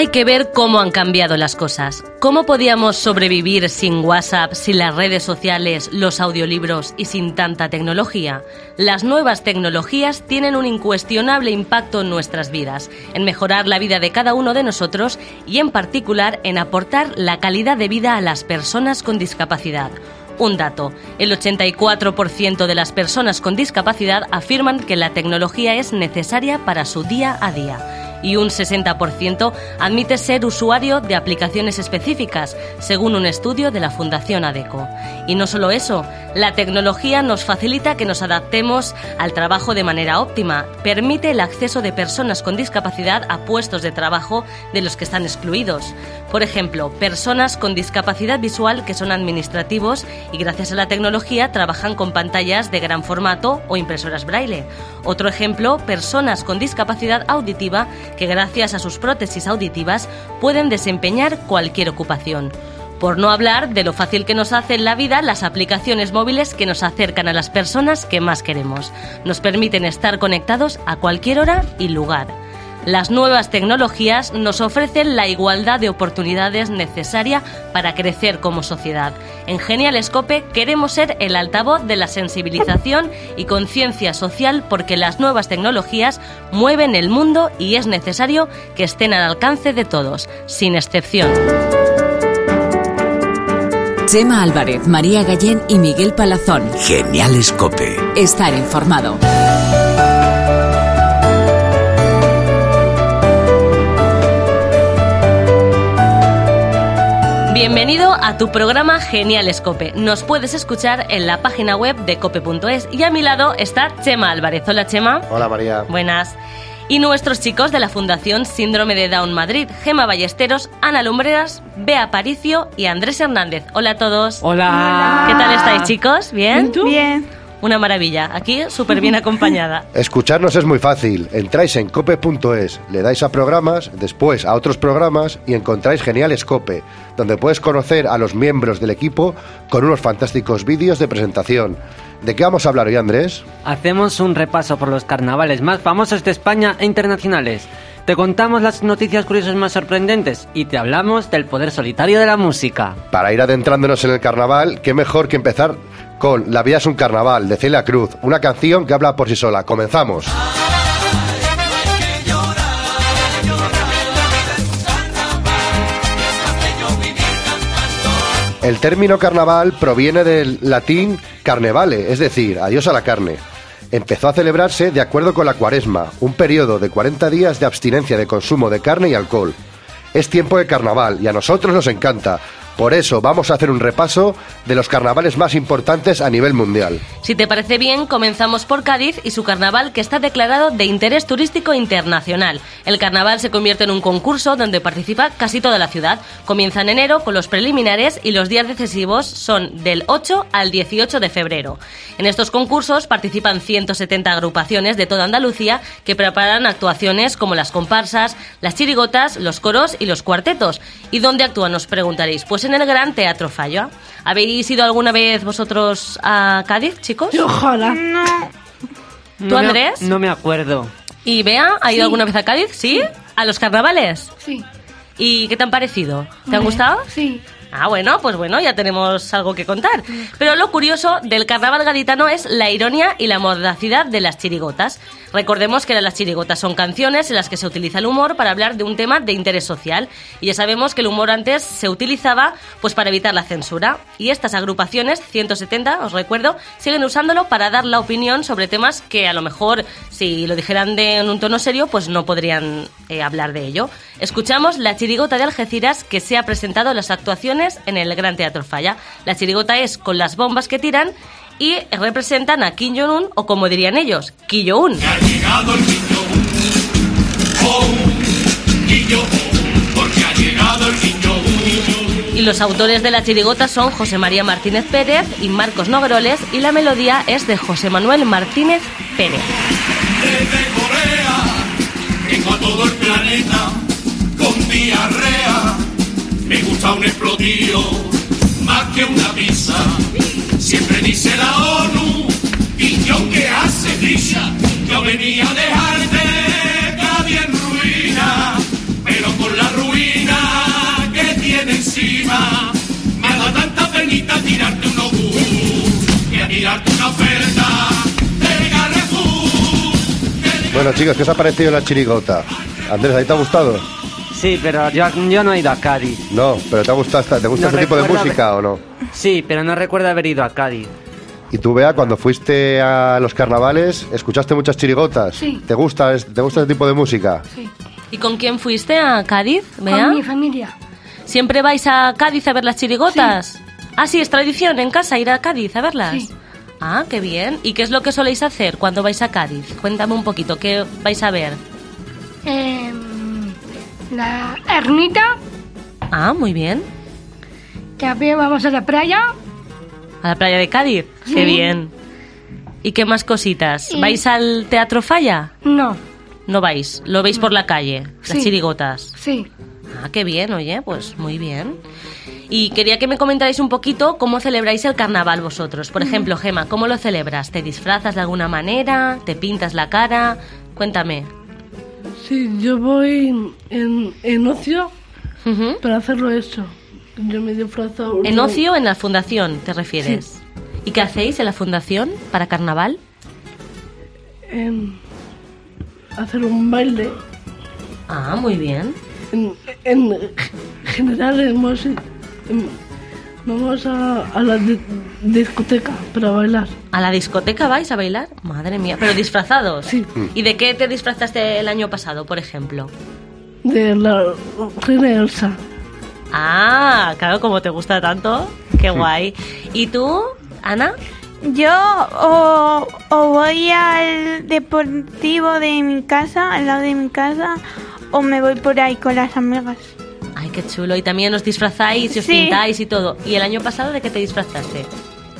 Hay que ver cómo han cambiado las cosas. ¿Cómo podíamos sobrevivir sin WhatsApp, sin las redes sociales, los audiolibros y sin tanta tecnología? Las nuevas tecnologías tienen un incuestionable impacto en nuestras vidas, en mejorar la vida de cada uno de nosotros y en particular en aportar la calidad de vida a las personas con discapacidad. Un dato, el 84% de las personas con discapacidad afirman que la tecnología es necesaria para su día a día y un 60% admite ser usuario de aplicaciones específicas, según un estudio de la Fundación ADECO. Y no solo eso, la tecnología nos facilita que nos adaptemos al trabajo de manera óptima, permite el acceso de personas con discapacidad a puestos de trabajo de los que están excluidos. Por ejemplo, personas con discapacidad visual que son administrativos y gracias a la tecnología trabajan con pantallas de gran formato o impresoras braille. Otro ejemplo, personas con discapacidad auditiva que gracias a sus prótesis auditivas pueden desempeñar cualquier ocupación. Por no hablar de lo fácil que nos hacen la vida las aplicaciones móviles que nos acercan a las personas que más queremos. Nos permiten estar conectados a cualquier hora y lugar. Las nuevas tecnologías nos ofrecen la igualdad de oportunidades necesaria para crecer como sociedad. En Genial Scope queremos ser el altavoz de la sensibilización y conciencia social porque las nuevas tecnologías mueven el mundo y es necesario que estén al alcance de todos, sin excepción. Chema Álvarez, María Gallén y Miguel Palazón. Genial Scope. Estar informado. Bienvenido a tu programa Genial Escope. Nos puedes escuchar en la página web de cope.es y a mi lado está Chema Álvarez. Hola Chema. Hola María. Buenas. Y nuestros chicos de la Fundación Síndrome de Down Madrid, Gema Ballesteros, Ana Lumbreras, Bea Aparicio y Andrés Hernández. Hola a todos. Hola. ¿Qué tal estáis chicos? ¿Bien? Bien. Una maravilla. Aquí súper bien acompañada. Escucharnos es muy fácil. Entráis en cope.es, le dais a programas, después a otros programas y encontráis Genial Escope, donde puedes conocer a los miembros del equipo con unos fantásticos vídeos de presentación. ¿De qué vamos a hablar hoy, Andrés? Hacemos un repaso por los carnavales más famosos de España e internacionales. Te contamos las noticias curiosas más sorprendentes y te hablamos del poder solitario de la música. Para ir adentrándonos en el carnaval, qué mejor que empezar con La vida es un carnaval de Celia Cruz, una canción que habla por sí sola. Comenzamos. El término carnaval proviene del latín carnevale, es decir, adiós a la carne. Empezó a celebrarse de acuerdo con la cuaresma, un periodo de 40 días de abstinencia de consumo de carne y alcohol. Es tiempo de carnaval y a nosotros nos encanta, por eso vamos a hacer un repaso de los carnavales más importantes a nivel mundial. Si te parece bien, comenzamos por Cádiz y su carnaval que está declarado de interés turístico internacional. El carnaval se convierte en un concurso donde participa casi toda la ciudad. Comienza en enero con los preliminares y los días decisivos son del 8 al 18 de febrero. En estos concursos participan 170 agrupaciones de toda Andalucía que preparan actuaciones como las comparsas, las chirigotas, los coros y los cuartetos. ¿Y dónde actúan? Os preguntaréis. Pues en el Gran Teatro Falla. ¿Habéis ido alguna vez vosotros a Cádiz, chicos? Ojalá. No. ¿Tú, Andrés? no me acuerdo. ¿Y Bea? ¿Ha ido alguna vez a Cádiz? ¿Sí? ¿A los carnavales? Sí. ¿Y qué te han parecido? ¿Te han gustado? Sí. Ah, bueno, pues bueno, ya tenemos algo que contar. Pero lo curioso del carnaval gaditano es la ironía y la mordacidad de las chirigotas. Recordemos que las chirigotas son canciones en las que se utiliza el humor para hablar de un tema de interés social. Y ya sabemos que el humor antes se utilizaba pues para evitar la censura. Y estas agrupaciones, 170, os recuerdo, siguen usándolo para dar la opinión sobre temas que a lo mejor, si lo dijeran de, en un tono serio, pues no podrían eh, hablar de ello. Escuchamos la chirigota de Algeciras que se ha presentado en las actuaciones en el Gran Teatro Falla. La chirigota es con las bombas que tiran y representan a Kim Jong-un o como dirían ellos, el niño. Y los autores de la chirigota son José María Martínez Pérez y Marcos Nogroles y la melodía es de José Manuel Martínez Pérez. Desde Corea, a todo el planeta con diarrea. Me gusta un explodido, más que una pizza. Siempre dice la ONU, y yo que hace dicha, yo venía a dejarte caer en ruina, pero con la ruina que tiene encima, me da tanta penita tirarte un obu, que a tirarte una oferta. Bueno chicos, ¿qué os ha parecido la chirigota? Andrés, ¿ahí te ha gustado? Sí, pero yo, yo no he ido a Cádiz. No, pero ¿te, ha gustado esta- ¿te gusta No este tipo de recuerdo música o no? Sí, pero no recuerdo haber ido a Cádiz. Y tú, Bea, cuando fuiste a los carnavales, ¿escuchaste muchas chirigotas? Sí. ¿Te gusta, es- ¿Te gusta este tipo de música? Sí. ¿Y con quién fuiste a Cádiz, Bea? Con mi familia. ¿Siempre vais a Cádiz a ver las chirigotas? Ah, sí, es tradición en casa ir a Cádiz a verlas. Sí. Ah, qué bien. ¿Y qué es lo que soléis hacer cuando vais a Cádiz? Cuéntame un poquito, ¿qué vais a ver? Em, la ermita, Ah, muy bien. pie vamos a la playa. A la playa de Cádiz. Qué bien. ¿Y qué más cositas? Y- ¿Vais al Teatro Falla? No, No vais, lo veis por la calle, las chirigotas. sí. Ah, qué bien, oye, pues muy bien. Y quería que me comentarais un poquito cómo celebráis el carnaval vosotros. Por ejemplo, Gema, ¿cómo lo celebras? ¿Te disfrazas de alguna manera? ¿Te pintas la cara? Cuéntame. Sí, yo voy en, en ocio para hacerlo eso. Yo me disfrazo. En ocio, en la fundación, ¿te refieres? ¿Y qué hacéis en la fundación para carnaval? En hacer un baile. Ah, muy bien. En, en general, hemos, vamos a, a la di- discoteca para bailar. ¿A la discoteca vais a bailar? Madre mía, pero disfrazados. Sí. ¿Y de qué te disfrazaste el año pasado, por ejemplo? De la reina Elsa. Ah, claro, como te gusta tanto. Qué guay. ¿Y tú, Ana? Yo o, o voy al deportivo de mi casa, al lado de mi casa, o me voy por ahí con las amigas. Ay, qué chulo. Y también os disfrazáis y os Sí. pintáis y todo. ¿Y el año pasado de qué te disfrazaste?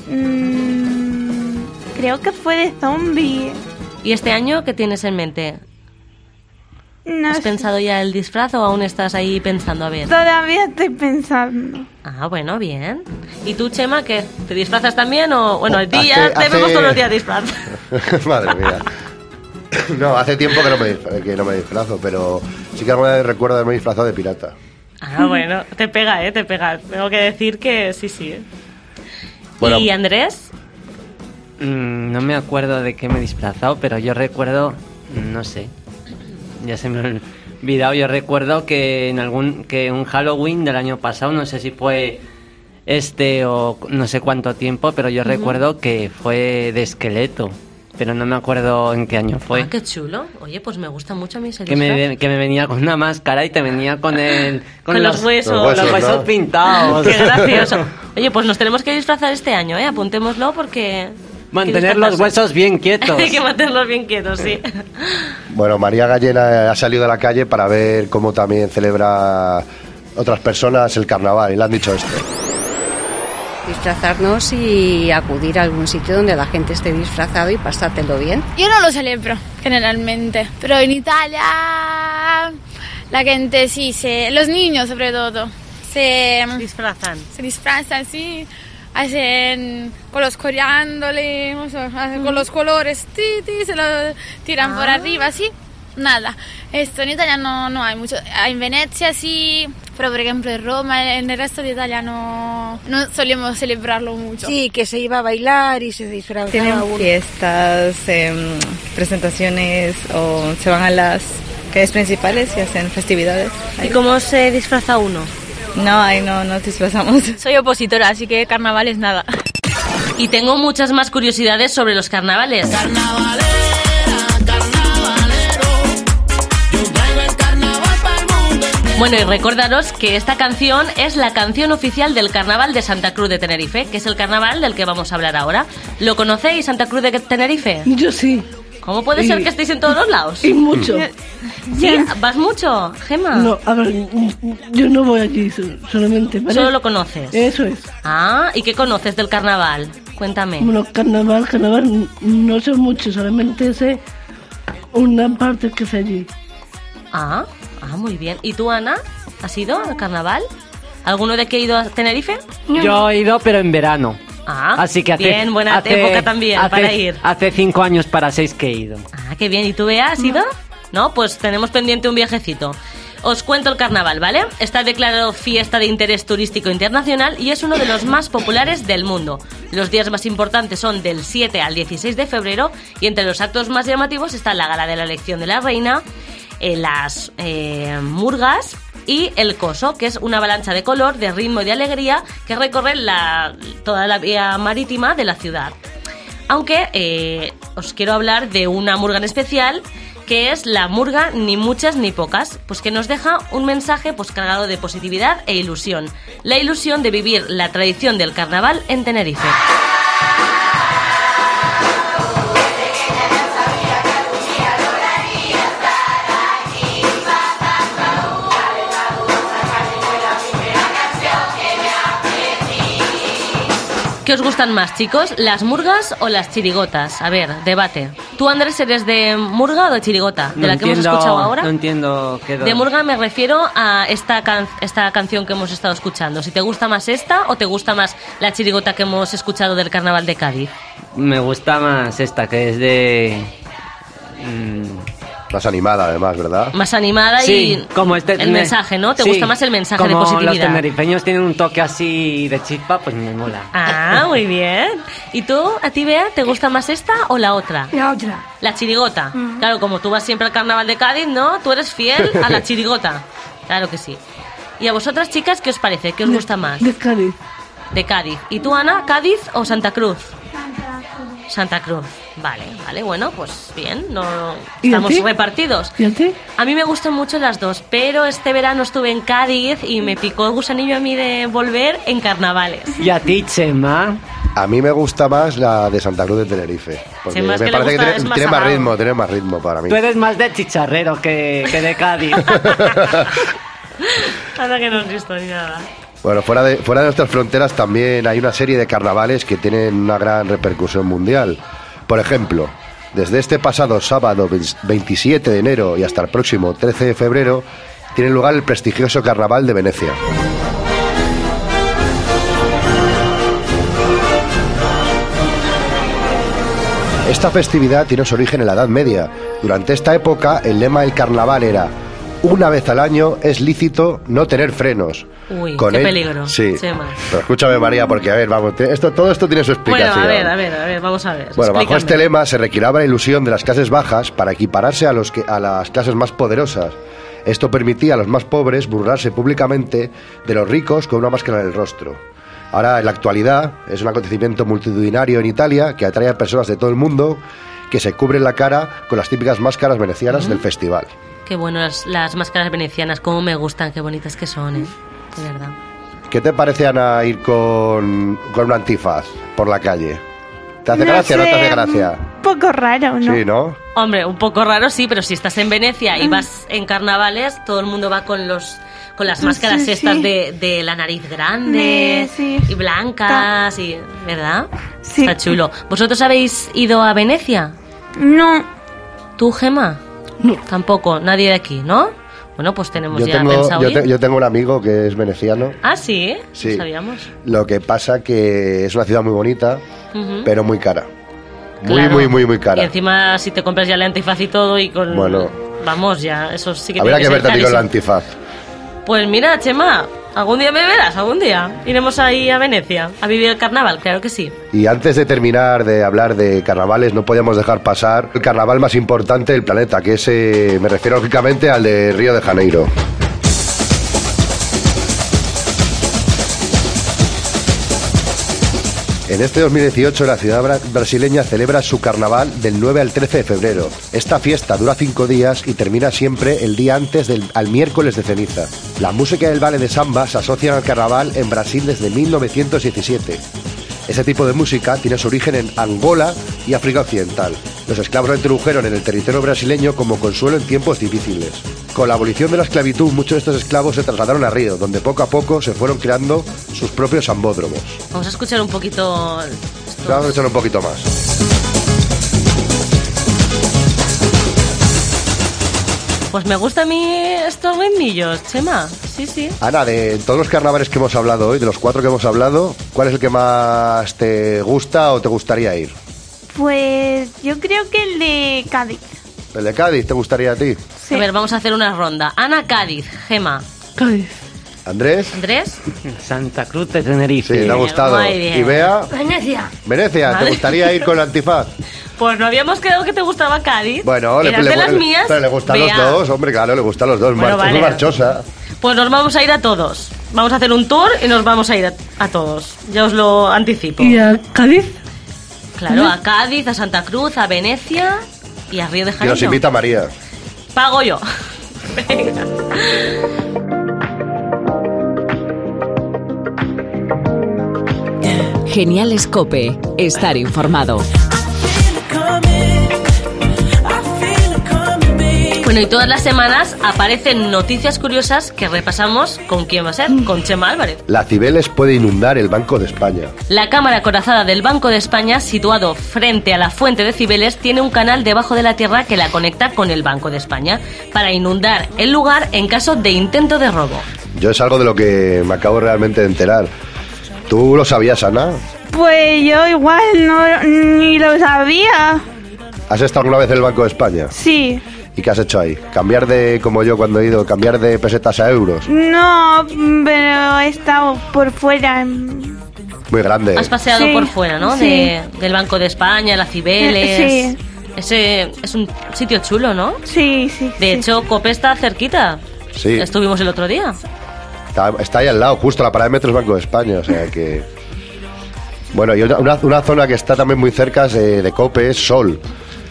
Mm, creo que fue de zombie. ¿Y este año qué tienes en mente? No ¿Has sé. pensado ya el disfraz o aún estás ahí pensando a ver? Todavía estoy pensando. Ah, bueno, bien. ¿Y tú, Chema, qué? ¿Te disfrazas también o...? Bueno, a ti Hace- ya te hace- vemos todos los días disfraz. Madre mía. No, hace tiempo que no, me, que no me disfrazo, pero sí que alguna vez recuerdo haberme disfrazado de pirata. Ah, bueno, te pega, ¿eh? Te pega. Tengo que decir que sí, sí. ¿eh? Bueno. ¿Y Andrés? Mm, no me acuerdo de qué me he disfrazado, pero yo recuerdo, no sé, ya se me ha olvidado. Yo recuerdo que en algún que un Halloween del año pasado, no sé si fue este o no sé cuánto tiempo, pero yo recuerdo que fue de esqueleto, pero no me acuerdo en qué año fue. Ah, qué chulo. Oye, pues me gusta mucho a mí ese Que me, que me venía con una máscara y te venía con el Con los huesos. Los huesos, los huesos ¿no? pintados. Qué gracioso. Oye, pues nos tenemos que disfrazar este año, ¿eh? Apuntémoslo porque... Mantener los huesos bien quietos. Hay que mantenerlos bien quietos, sí. Bueno, María Gallena ha salido a la calle para ver cómo también celebra otras personas el carnaval y le han dicho esto. Disfrazarnos y acudir a algún sitio donde la gente esté disfrazado y pasártelo bien. Yo no lo celebro generalmente, pero en Italia la gente sí, se, los niños sobre todo, se, Disfrazan. se disfrazan así, hacen con los coriándole, o sea, hacen con los colores, ti, ti, se lo tiran por Ah. arriba así. Nada, esto en Italia no, no hay mucho. En Venecia sí, pero por ejemplo en Roma, en el resto de Italia no, no solemos celebrarlo mucho. Sí, que se iba a bailar y se disfrazaba Tienen uno. fiestas, em, presentaciones o se van a las calles principales y hacen festividades. ¿Y cómo se disfraza uno? No, ahí no nos disfrazamos. Soy opositora, así que carnaval es nada. Y tengo muchas más curiosidades sobre los carnavales. Bueno, y recordaros que esta canción es la canción oficial del Carnaval de Santa Cruz de Tenerife, que es el carnaval del que vamos a hablar ahora. ¿Lo conocéis, Santa Cruz de Tenerife? Yo sí. ¿Cómo puede Y- ser que estéis en todos los lados? Y mucho. ¿Sí? ¿Vas mucho, Gema? No, a ver, yo no voy allí so- solamente. ¿vale? Solo lo conoces. Eso es. Ah, ¿y qué conoces del carnaval? Cuéntame. Bueno, carnaval, carnaval, no sé mucho, solamente sé una parte que es allí. Ah, ah, muy bien. ¿Y tú, Ana? ¿Has ido al carnaval? ¿Alguno de que ha ido a Tenerife? Yo he ido, pero en verano. Ah, Así que hace, bien, buena hace- época también hace- para ir. Hace cinco años para seis que he ido. Ah, qué bien. ¿Y tú, Bea, has ido? No, pues tenemos pendiente un viajecito. Os cuento el carnaval, ¿vale? Está declarado fiesta de interés turístico internacional y es uno de los más populares del mundo. Los días más importantes son del 7 al 16 de febrero y entre los actos más llamativos está la gala de la elección de la reina, eh, las eh, murgas y el coso, que es una avalancha de color, de ritmo y de alegría que recorre toda la vía marítima de la ciudad. Aunque eh, os quiero hablar de una murga en especial, que es la murga Ni muchas ni pocas, pues que nos deja un mensaje pues cargado de positividad e ilusión. La ilusión de vivir la tradición del carnaval en Tenerife. ¿Qué os gustan más, chicos? ¿Las murgas o las chirigotas? A ver, debate. ¿Tú, Andrés, eres de murga o de chirigota? De No la que hemos escuchado ahora. No entiendo qué De murga me refiero a esta, can- esta canción que hemos estado escuchando. Si te gusta más esta o te gusta más la chirigota que hemos escuchado del carnaval de Cádiz. Me gusta más esta, que es de... mm, Más animada, además, ¿verdad? Más animada Sí, y como este el mensaje, ¿no? ¿Te sí, gusta más el mensaje como de los positividad? tenerifeños tienen un toque así de chispa, pues me mola. Ah, muy bien. ¿Y tú, a ti, Bea, te gusta más esta o la otra? La otra. La chirigota. Claro, como tú vas siempre al carnaval de Cádiz, ¿no? Tú eres fiel a la chirigota. Claro que sí. ¿Y a vosotras, chicas, qué os parece? ¿Qué os gusta más? De Cádiz. De Cádiz. ¿Y tú, Ana, Cádiz o Santa Cruz? Santa Cruz. Vale, vale, bueno, pues bien, no ¿Y a estamos ti? repartidos. ¿Y a ti? A mí me gustan mucho las dos, pero este verano estuve en Cádiz y me picó el gusanillo a mí de volver en carnavales. ¿Y a ti, Chema? A mí me gusta más la de Santa Cruz de Tenerife. Porque Chema, me que parece que tiene, más tiene más salado. ritmo, tiene más ritmo para mí. Tú eres más de chicharrero que, que de Cádiz. Anda que no has visto ni nada. Bueno, fuera de, fuera de nuestras fronteras también hay una serie de carnavales que tienen una gran repercusión mundial. Por ejemplo, desde este pasado sábado 27 de enero y hasta el próximo 13 de febrero tiene lugar el prestigioso Carnaval de Venecia. Esta festividad tiene su origen en la Edad Media. Durante esta época, el lema del carnaval era: una vez al año es lícito no tener frenos. Uy, Con qué él- peligro. Sí. Chema. Pero escúchame, María, porque a ver, vamos, esto, todo esto tiene su Bueno, explicación. a ver, a ver, a ver, vamos a ver. Bueno, bajo este lema se requiraba la ilusión de las clases bajas para equipararse a, los que, a las clases más poderosas. Esto permitía a los más pobres burlarse públicamente de los ricos con una máscara en el rostro. Ahora, en la actualidad, es un acontecimiento multitudinario en Italia que atrae a personas de todo el mundo que se cubren la cara con las típicas máscaras venecianas del festival. Qué bueno las, las máscaras venecianas, cómo me gustan, qué bonitas que son, ¿eh? De verdad. ¿Qué te parece, Ana, ir con, con un antifaz por la calle? ¿Te hace No gracia o no te sé, hace gracia? Un poco raro, ¿no? Sí, ¿no? Hombre, un poco raro sí, pero si estás en Venecia y vas en carnavales, todo el mundo va con los con las máscaras sí. estas de, de la nariz grande sí. y blancas y ¿verdad? Sí. Está chulo. ¿Vosotros habéis ido a Venecia? No, ¿Tú, Gema? No. Tampoco, nadie de aquí, ¿no? Bueno, pues tenemos Yo ya tengo, pensado yo, te- yo tengo un amigo que es veneciano. Ah, sí, Sí. Sabíamos. Lo que pasa que es una ciudad muy bonita, pero muy cara. Muy, Claro. muy, muy, muy Y cara. encima si te compras ya la antifaz y todo y con... Bueno. Vamos ya, eso sí que Habrá tiene que ser verte a ti con la carísimo. antifaz. Pues mira, Chema, algún día me verás, algún día. Iremos ahí a Venecia a vivir el carnaval, claro que sí. Y antes de terminar de hablar de carnavales, no podíamos dejar pasar el carnaval más importante del planeta, que es, eh, me refiero lógicamente al de Río de Janeiro. En este 2018 la ciudad bra- brasileña celebra su carnaval del 9 al 13 de febrero. Esta fiesta dura cinco días y termina siempre el día antes del al miércoles de ceniza. La música del baile de samba se asocia al carnaval en Brasil desde 1917. Ese tipo de música tiene su origen en Angola y África Occidental. Los esclavos la introdujeron en el territorio brasileño como consuelo en tiempos difíciles. Con la abolición de la esclavitud, muchos de estos esclavos se trasladaron a Río, donde poco a poco se fueron creando sus propios ambódromos. Vamos a escuchar un poquito... estos- Vamos a echar un poquito más. Pues me gustan a mí estos ritmillos, Chema. Sí, sí. Ana, de todos los carnavales que hemos hablado hoy, de los cuatro que hemos hablado, ¿cuál es el que más te gusta o te gustaría ir? pues yo creo que el de Cádiz. ¿El de Cádiz te gustaría a ti? A ver, vamos a hacer una ronda. Ana Cádiz, Gema. Cádiz. ¿Andrés? ¿Andrés? Santa Cruz de Tenerife. Sí, le ha gustado. Muy bien. ¿Y Bea? Venecia. Venecia, ¿te gustaría ir con el antifaz? Pues no habíamos quedado que te gustaba Cádiz. Bueno, Eras de las le- mías. pero le gustan Bea. los dos, hombre, claro, le gustan los dos. Bueno, Mar- es marchosa. Pues nos vamos a ir a todos. Vamos a hacer un tour y nos vamos a ir a, a todos. Ya os lo anticipo. ¿Y a Cádiz? Claro, a Cádiz, a Santa Cruz, a Venecia y a Río de Y Janeiro. nos invita María. Pago yo. Venga. Genial Escope. Estar informado. Bueno, y todas las semanas aparecen noticias curiosas que repasamos con quién va a ser, con Chema Álvarez. La Cibeles puede inundar el Banco de España. La cámara acorazada del Banco de España, situado frente a la fuente de Cibeles, tiene un canal debajo de la tierra que la conecta con el Banco de España para inundar el lugar en caso de intento de robo. Yo es algo de lo que me acabo realmente de enterar. ¿Tú lo sabías, Ana? Pues yo igual no ni lo sabía. ¿Has estado alguna vez en el Banco de España? Sí. ¿Y qué has hecho ahí? ¿Cambiar de, como yo cuando he ido, cambiar de pesetas a euros? No, pero he estado por fuera. Muy grande. Has paseado Sí, por fuera, ¿no? sí. De- del Banco de España, la Cibeles. Sí. Ese es un sitio chulo, ¿no? Sí, sí. De hecho, Cope está cerquita. Sí, Estuvimos el otro día. está, está ahí al lado, justo la parada de metro es Banco de España, o sea que... Bueno, y una, zona que está también muy cerca es, eh, de Cope es Sol.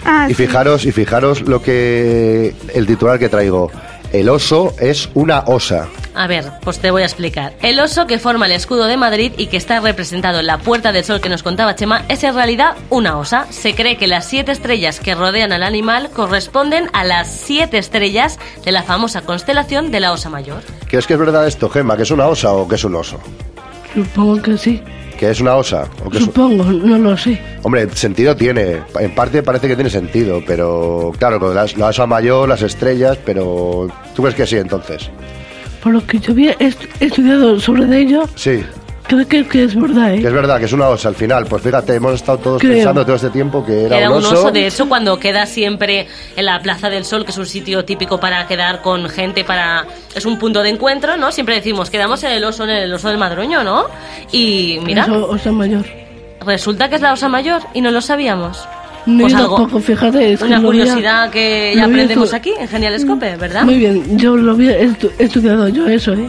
Ah, Y sí. fijaros, y fijaros lo que... el titular que traigo. El oso es una osa. A ver, pues te voy a explicar. El oso que forma el escudo de Madrid y que está representado en la Puerta del Sol que nos contaba Chema es en realidad una osa. Se cree que las siete estrellas que rodean al animal corresponden a las siete estrellas de la famosa constelación de la Osa Mayor. ¿Crees que es verdad esto, Gema? ¿Que es una osa o que es un oso? Supongo que sí. ¿Que es una osa? O que es un- Supongo, no lo sé. Hombre, sentido tiene. En parte parece que tiene sentido, pero claro, con las- la osa mayor, las estrellas, pero ¿tú crees que sí entonces? Por lo que yo había est- estudiado sobre ello, Sí, creo que, que es verdad, que ¿eh? es verdad que es una osa al final. Pues fíjate, hemos estado todos Creo. pensando todo este tiempo que era, Era un un oso. oso, de hecho, cuando queda siempre en la Plaza del Sol, que es un sitio típico para quedar con gente, para es un punto de encuentro, ¿no? Siempre decimos, quedamos en el oso, en el oso del Madroño, ¿no? Y mira, Eso, osa mayor. resulta que es la Osa Mayor y no lo sabíamos. No, Pues algo- tampoco, fíjate. Es que Una había- curiosidad que lo ya había aprendemos aquí en Genial Scope, ¿verdad? Muy bien, yo lo había estu- estudiado yo eso, ¿eh?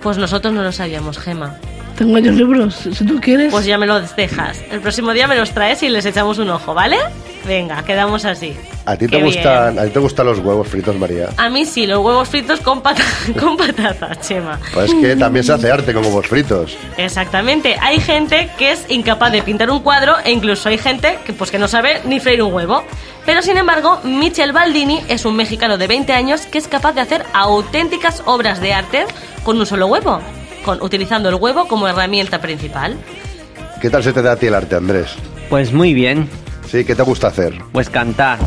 Pues nosotros no lo sabíamos, Gema. Tengo yo libros, si tú quieres. Pues ya me los dejas. El próximo día me los traes y les echamos un ojo, ¿vale? Venga, quedamos así. ¿A ti, te Qué gustan, ¿A ti te gustan los huevos fritos, María? A mí sí, los huevos fritos con, pata con patatas, Chema. Pues es que también se hace arte con huevos fritos. Exactamente. Hay gente que es incapaz de pintar un cuadro e incluso hay gente que pues que no sabe ni freír un huevo. Pero sin embargo, Michel Baldini es un mexicano de 20 años que es capaz de hacer auténticas obras de arte con un solo huevo, con utilizando el huevo como herramienta principal. ¿Qué tal se te da a ti el arte, Andrés? Pues muy bien, Sí, ¿qué te gusta hacer? pues cantar.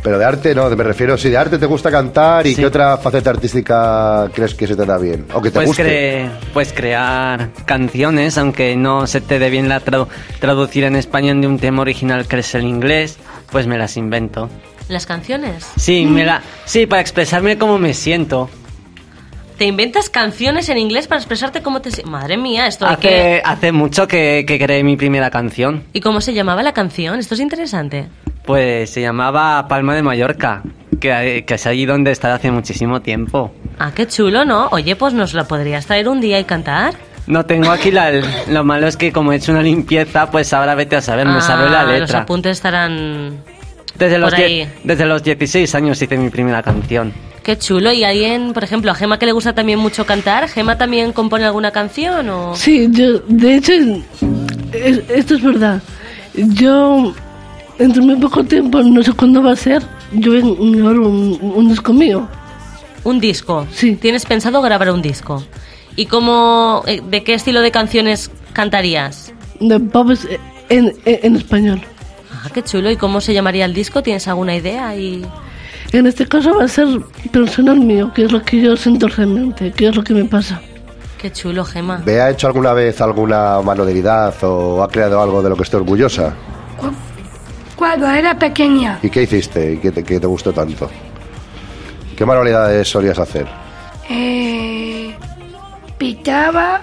Pero de arte no, me refiero, si de arte te gusta cantar y Sí. qué otra faceta artística crees que se te da bien o que te Pues, guste. cre- pues crear canciones, aunque no se te dé bien la tradu- traducir en español de un tema original que es el inglés, pues me las invento. Las canciones. Sí, me la, sí, para expresarme como me siento. Te inventas canciones en inglés para expresarte cómo te... Madre mía, esto que... Hace, hace mucho que, que creé mi primera canción. ¿Y cómo se llamaba la canción? Esto es interesante. Pues se llamaba Palma de Mallorca, que, que es allí donde está hace muchísimo tiempo. Ah, qué chulo, ¿no? Oye, pues nos la podrías traer un día y cantar. No tengo aquí la... Lo malo es que como he hecho una limpieza, pues ahora vete a saber, me sabe la Ah, Los letra. apuntes estarán... Desde los, por ahí. desde los 16 años hice mi primera canción. Qué chulo. ¿Y alguien, por ejemplo, a Gema que le gusta también mucho cantar? ¿Gema también compone alguna canción o...? Sí, yo, de hecho, es- esto es verdad. Yo, entre muy poco tiempo, no sé cuándo va a ser, yo voy a grabar un, un disco mío. Un disco. Sí. ¿Tienes pensado grabar un disco? ¿Y cómo, eh, de qué estilo de canciones cantarías? De pop en, en, en español. Ah, qué chulo. ¿Y cómo se llamaría el disco? ¿Tienes alguna idea? Y... En este caso va a ser personal mío, que es lo que yo siento realmente, que es lo que me pasa. Qué chulo, Gema. ¿Ve ha hecho alguna vez alguna manualidad o ha creado algo de lo que esté orgullosa? Cuando era pequeña, ¿Y qué hiciste? ¿Y qué te, qué te gustó tanto? ¿Qué manualidades solías hacer? eh, pintaba,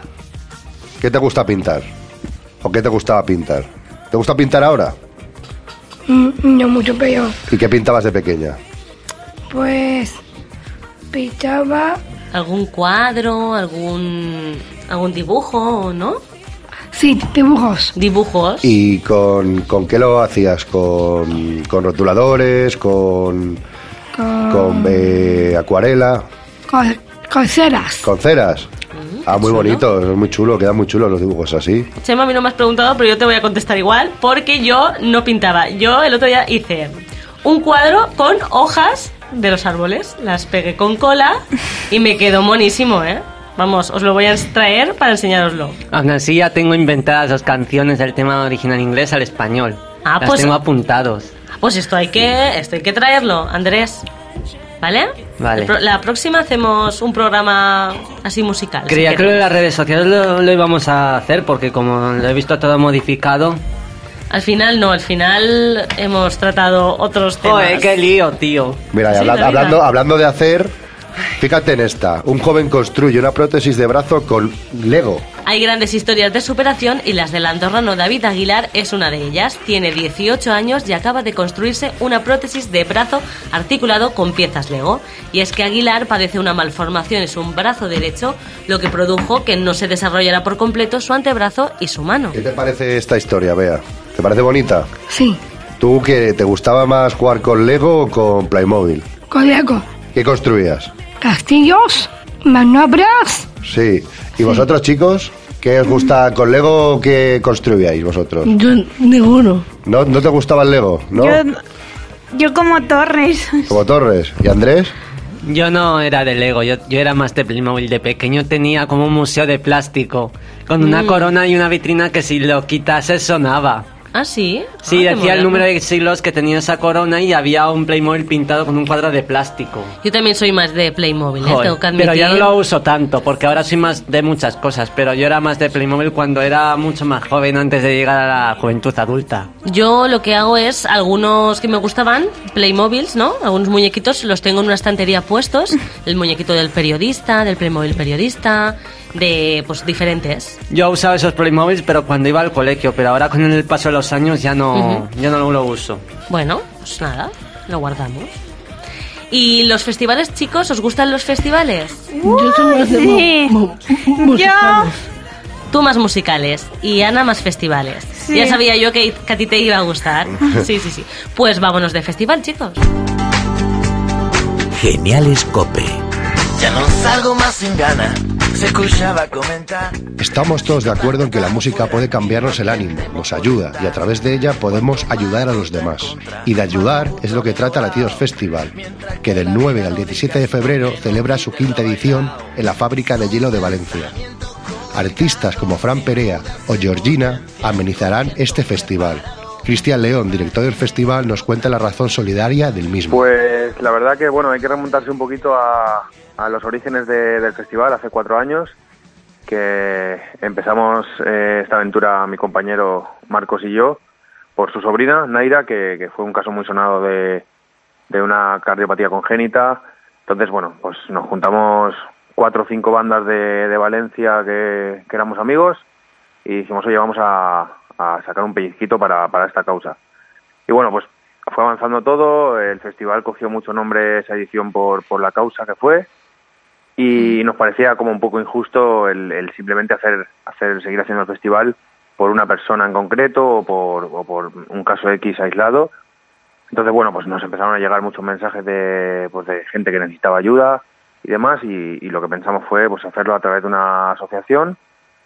¿Qué te gusta pintar? ¿O qué te gustaba pintar? ¿Te gusta pintar ahora? mm, no mucho peor. ¿Y qué pintabas de pequeña? Pues pintaba, ¿Algún cuadro, algún, algún dibujo, no? sí, dibujos. Dibujos. ¿Y con, con qué lo hacías? ¿Con, con rotuladores? ¿Con, Con, con eh, acuarela? con, con ceras. ¿Con ceras? Ah, muy bonito, es muy chulo, quedan muy chulos los dibujos así. Chema, a mí no me has preguntado, pero yo te voy a contestar igual, porque yo no pintaba. Yo el otro día hice un cuadro con hojas de los árboles, las pegué con cola y me quedó monísimo, ¿eh? Vamos, os lo voy a extraer para enseñároslo. Aún así ya tengo inventadas las canciones del tema original inglés al español. Ah, las pues- tengo apuntados. Pues esto hay que, esto hay que traerlo, Andrés. ¿Vale? Vale. La próxima hacemos un programa así musical. si Creía que lo de queréis. las redes sociales lo, lo íbamos a hacer porque como lo he visto todo modificado... Al final no, al final hemos tratado otros temas. Joder, qué lío, tío. Mira, Sí, habla- hablando, hablando de hacer, fíjate en esta. Un joven construye una prótesis de brazo con Lego. Hay grandes historias de superación y las del andorrano David Aguilar es una de ellas. Tiene 18 años y acaba de construirse una prótesis de brazo articulado con piezas Lego. Y es que Aguilar padece una malformación en su brazo derecho, lo que produjo que no se desarrollara por completo su antebrazo y su mano. ¿Qué te parece esta historia, Bea? ¿Te parece bonita? Sí, ¿Tú que te gustaba más jugar con Lego o con Playmobil? con Lego. ¿Qué construías? Castillos, maniobras, Sí. ¿Y vosotros, chicos? ¿Qué os gusta con Lego o qué construíais vosotros? Yo ninguno. ¿No, no te gustaba el Lego? ¿No? Yo, yo como Torres. Como Torres. ¿Y Andrés? Yo no era de Lego, yo, yo era más de Playmobil. De pequeño tenía como un museo de plástico, con una Mm. corona y una vitrina que si lo quitases sonaba. ¿Ah, sí? Sí, Ah, decía el número de siglos que tenía esa corona y había un Playmobil pintado con un cuadro de plástico. Yo también soy más de Playmobil, ¿eh? Joder, tengo que admitir. pero ya no lo uso tanto, porque ahora soy más de muchas cosas, pero yo era más de Playmobil cuando era mucho más joven, antes de llegar a la juventud adulta. Yo lo que hago es algunos que me gustaban, Playmobils, ¿no? Algunos muñequitos los tengo en una estantería puestos. El muñequito del periodista, del Playmobil periodista, de pues diferentes. Yo usaba esos Playmobils, pero cuando iba al colegio, pero ahora con el paso de los años ya no, ya no lo uso. Bueno, pues nada, lo guardamos. ¿Y los festivales, chicos? ¿Os gustan los festivales? Yo soy más Sí. musicales. Tú más musicales y Ana más festivales. Sí. Ya sabía yo que, que a ti te iba a gustar. Sí, sí, sí. Pues vámonos de festival, chicos. Geniales Cope. Ya no salgo más sin ganas, Estamos todos de acuerdo en que la música puede cambiarnos el ánimo, nos ayuda y a través de ella podemos ayudar a los demás. Y de ayudar es lo que trata Latidos Festival, que del 9 al 17 de febrero celebra su quinta edición en la fábrica de hielo de Valencia. Artistas como Fran Perea o Georgina amenizarán este festival. Cristian León, director del festival, nos cuenta la razón solidaria del mismo. Pues la verdad que bueno, hay que remontarse un poquito a, los orígenes de- del festival hace cuatro años, que empezamos eh, esta aventura mi compañero Marcos y yo por su sobrina Naira, que, que fue un caso muy sonado de, de una cardiopatía congénita. Entonces, bueno, pues nos juntamos cuatro o cinco bandas de, de Valencia que, que éramos amigos y dijimos, oye, vamos a, a sacar un pellizquito para, para esta causa. Y bueno, pues fue avanzando todo, el festival cogió mucho nombre esa edición por, por la causa que fue y nos parecía como un poco injusto el, simplemente hacer, hacer seguir haciendo el festival por una persona en concreto o por, por un caso X aislado. Entonces, bueno, pues nos empezaron a llegar muchos mensajes de, pues de gente que necesitaba ayuda y demás y, y lo que pensamos fue pues hacerlo a través de una asociación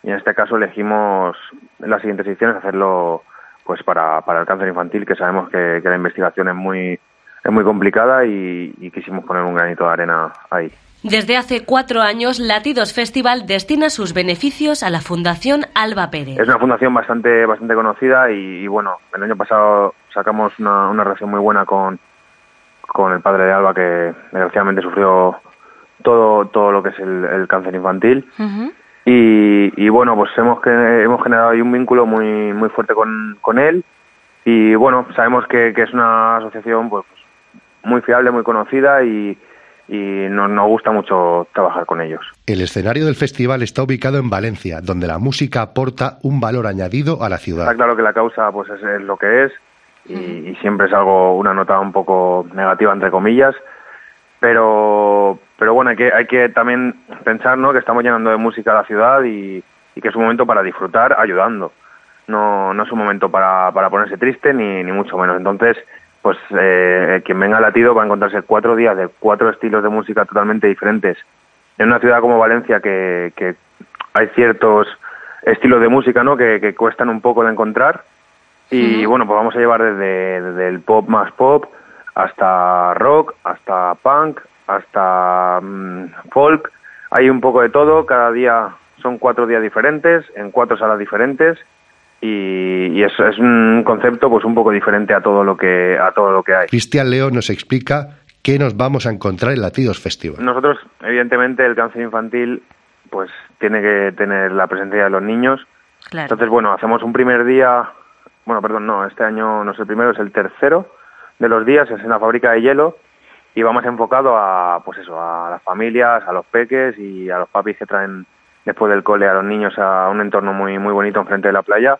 y en este caso elegimos en las siguientes ediciones hacerlo pues para, para el cáncer infantil que sabemos que, que la investigación es muy es muy complicada y, y quisimos poner un granito de arena ahí. Desde hace cuatro años, Latidos Festival destina sus beneficios a la Fundación Alba Pérez. Es una fundación bastante bastante conocida y, y, bueno, el año pasado sacamos una, una relación muy buena con, con el padre de Alba que desgraciadamente sufrió todo todo lo que es el, el cáncer infantil y, y bueno pues hemos que- hemos generado ahí un vínculo muy muy fuerte con, con él Y bueno, sabemos que, que es una asociación pues muy fiable, muy conocida y, y nos, nos gusta mucho trabajar con ellos. El escenario del festival está ubicado en Valencia, donde la música aporta un valor añadido a la ciudad. Está claro que la causa pues es, es lo que es y, y siempre es algo una nota un poco negativa entre comillas, pero pero bueno hay que hay que también pensar ¿no? que estamos llenando de música la ciudad y, y que es un momento para disfrutar ayudando. No no es un momento para, para ponerse triste ni, ni mucho menos. Entonces pues eh, quien venga a Latido va a encontrarse cuatro días de cuatro estilos de música totalmente diferentes en una ciudad como Valencia que, que hay ciertos estilos de música ¿no? que, que cuestan un poco de encontrar y bueno pues vamos a llevar desde, desde el pop más pop hasta rock hasta punk hasta mm, folk hay un poco de todo cada día son cuatro días diferentes en cuatro salas diferentes y, y eso es un concepto pues un poco diferente a todo lo que a todo lo que hay Cristian Leo nos explica qué nos vamos a encontrar en Latidos Festival. Nosotros, evidentemente, el cáncer infantil, pues tiene que tener la presencia de los niños. Claro. Entonces, bueno, hacemos un primer día, bueno, perdón, no, este año no es el primero, es el tercero de los días, es en la fábrica de hielo y vamos enfocado a, pues eso, a las familias, a los peques y a los papis que traen después del cole a los niños a un entorno muy muy bonito enfrente de la playa.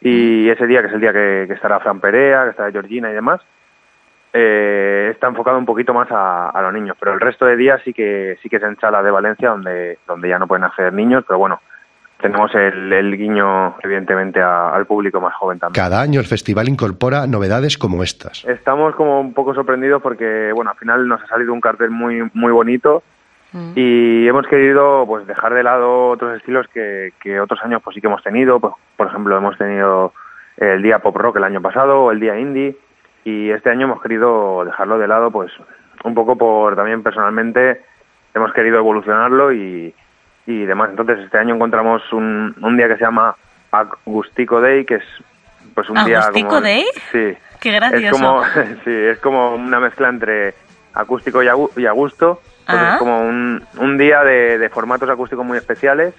Y ese día, que es el día que, que estará Fran Perea, que estará Georgina y demás, eh, está enfocado un poquito más a, a los niños, pero el resto de días sí que sí que es en sala de Valencia donde donde ya no pueden acceder niños, pero bueno, tenemos el, el guiño evidentemente a- al público más joven también. Cada año el festival incorpora novedades como estas. Estamos como un poco sorprendidos porque bueno, al final nos ha salido un cartel muy muy bonito y hemos querido pues dejar de lado otros estilos que, que otros años pues sí que hemos tenido, pues por ejemplo hemos tenido el día pop rock el año pasado o el día indie y este año hemos querido dejarlo de lado pues un poco por también personalmente hemos querido evolucionarlo y, y demás entonces este año encontramos un, un día que se llama Agustico Day que es pues un día ¿Agustico como Day? sí Qué gracioso. es como sí es como una mezcla entre acústico y, agu- y a gusto entonces Ah. es como un, un día de, de formatos acústicos muy especiales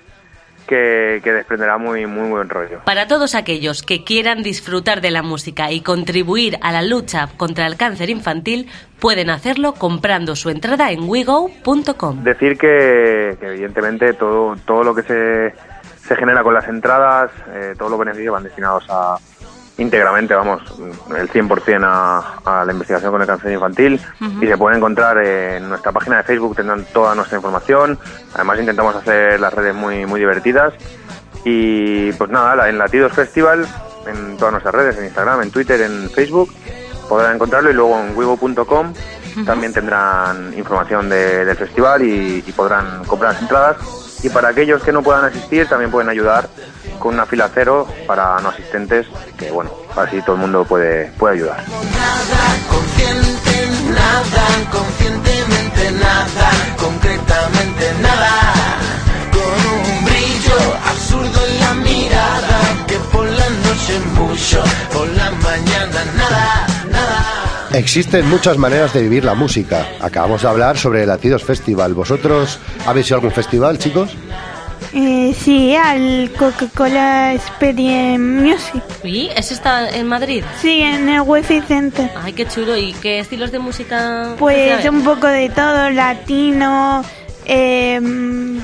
que, que desprenderá muy muy buen rollo Para todos aquellos que quieran disfrutar de la música y contribuir a la lucha contra el cáncer infantil, pueden hacerlo comprando su entrada en wigo.com. Decir que, que evidentemente todo, todo lo que se, se genera con las entradas, eh, todos los beneficios van destinados a íntegramente, vamos, el 100% a, a la investigación con el cáncer infantil. Y se pueden encontrar en nuestra página de Facebook, tendrán toda nuestra información. Además intentamos hacer las redes muy, muy divertidas. Y pues nada, en Latidos Festival, en todas nuestras redes, en Instagram, en Twitter, en Facebook, podrán encontrarlo. Y luego en wigo.com también tendrán información de- del festival y, y podrán comprar las entradas. Y para aquellos que no puedan asistir, también pueden ayudar con una fila cero para no asistentes, que bueno, así todo el mundo puede, puede ayudar. Consciente nada, conscientemente nada, concretamente nada. Con un brillo absurdo en la mirada, que por la noche mucho, por la mañana nada, nada. Existen muchas maneras de vivir la música. Acabamos de hablar sobre el Latidos Festival. ¿Vosotros habéis ido a algún festival, chicos? Eh, sí, al Coca-Cola Experience Music. ¿Y ese está en Madrid? Sí, en el Wi-Fi Center. Ay, qué chulo. ¿Y qué estilos de música? Pues un poco de todo, latino. em,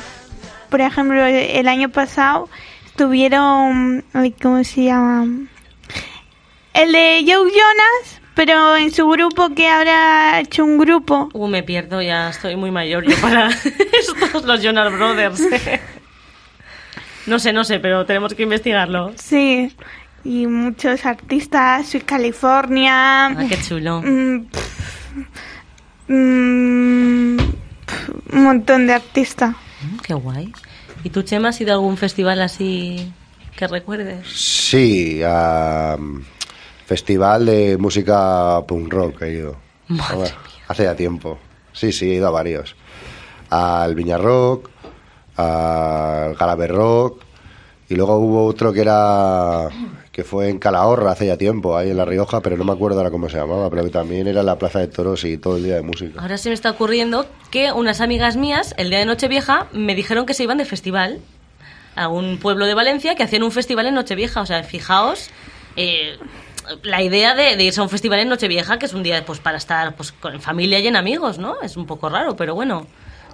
por ejemplo, el año pasado tuvieron, ¿cómo se llama? El de Joe Jonas, pero en su grupo que ahora ha hecho un grupo. Uh, me pierdo, ya estoy muy mayor yo para estos los Jonas Brothers. no sé, no sé, pero tenemos que investigarlo. Sí, y muchos artistas, Sweet California. Ah, qué chulo. mm, mm, un montón de artistas. Mm, Qué guay. ¿Y tú, Chema, has ido a algún festival así que recuerdes? Sí, a mm, Festival de Música Punk Rock he ido. Madre Bueno, Hace ya tiempo. Sí, sí, he ido a varios. Al Viña Rock, al Galaver Rock, y luego hubo otro que era que fue en Calahorra hace ya tiempo, ahí en La Rioja, pero no me acuerdo ahora cómo se llamaba, pero que también era la Plaza de Toros y todo el día de música. Ahora se me está ocurriendo que unas amigas mías, el día de Nochevieja, me dijeron que se iban de festival a un pueblo de Valencia que hacían un festival en Nochevieja. O sea, fijaos, eh, la idea de, de irse a un festival en Nochevieja, que es un día pues para estar pues con familia y en amigos, ¿no? Es un poco raro, pero bueno,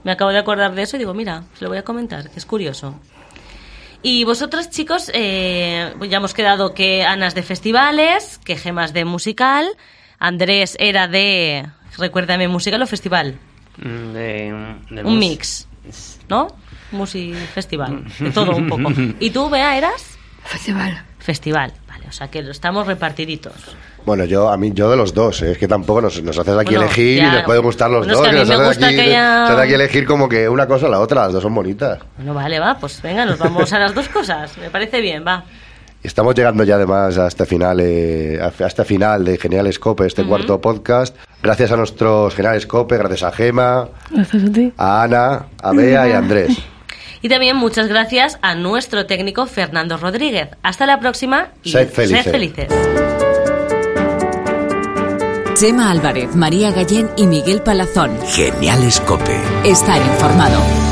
me acabo de acordar de eso y digo, mira, se lo voy a comentar, que es curioso. Y vosotros, chicos, eh, ya hemos quedado que Ana es de festivales, que Gemas de musical, Andrés era de, recuérdame, musical o festival. Mm, De, de Un mix, ¿no? Musi festival, de todo un poco. ¿Y tú, Bea, eras? Festival. Festival, o sea que estamos repartiditos. Bueno, yo a mí yo de los dos, ¿eh? es que tampoco nos, nos haces aquí Bueno, elegir ya. y nos pueden gustar los Bueno, es dos. que a mí nos me haces gusta aquí, que haya- nos haces aquí elegir como que una cosa o la otra, las dos son bonitas. Bueno, vale, va, pues venga, nos vamos a las dos cosas, me parece bien, va. Y Estamos llegando ya además a este final, eh, a este final de Genial Scope, este cuarto podcast. Gracias a nuestros Genial Scope, gracias a Gema, Gracias a ti. a Ana, a Bea y a Andrés. Y también muchas gracias a nuestro técnico Fernando Rodríguez. Hasta la próxima y Sed felices. sed felices. Chema Álvarez, María Gallén y Miguel Palazón. Genial Escope. Estar informado.